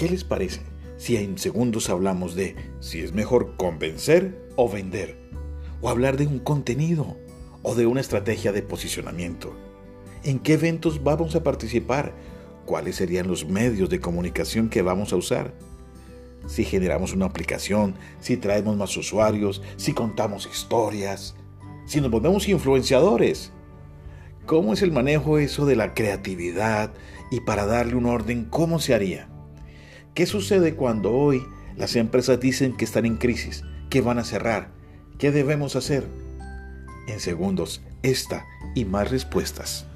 ¿Qué les parece si en segundos hablamos de si es mejor convencer o vender? O hablar de un contenido o de una estrategia de posicionamiento. ¿En qué eventos vamos a participar? ¿Cuáles serían los medios de comunicación que vamos a usar? Si generamos una aplicación, si traemos más usuarios, si contamos historias, si nos volvemos influenciadores. ¿Cómo es el manejo eso de la creatividad y para darle un orden, cómo se haría? ¿Qué sucede cuando hoy las empresas dicen que están en crisis, que van a cerrar? ¿Qué debemos hacer? En segundos, esta y más respuestas.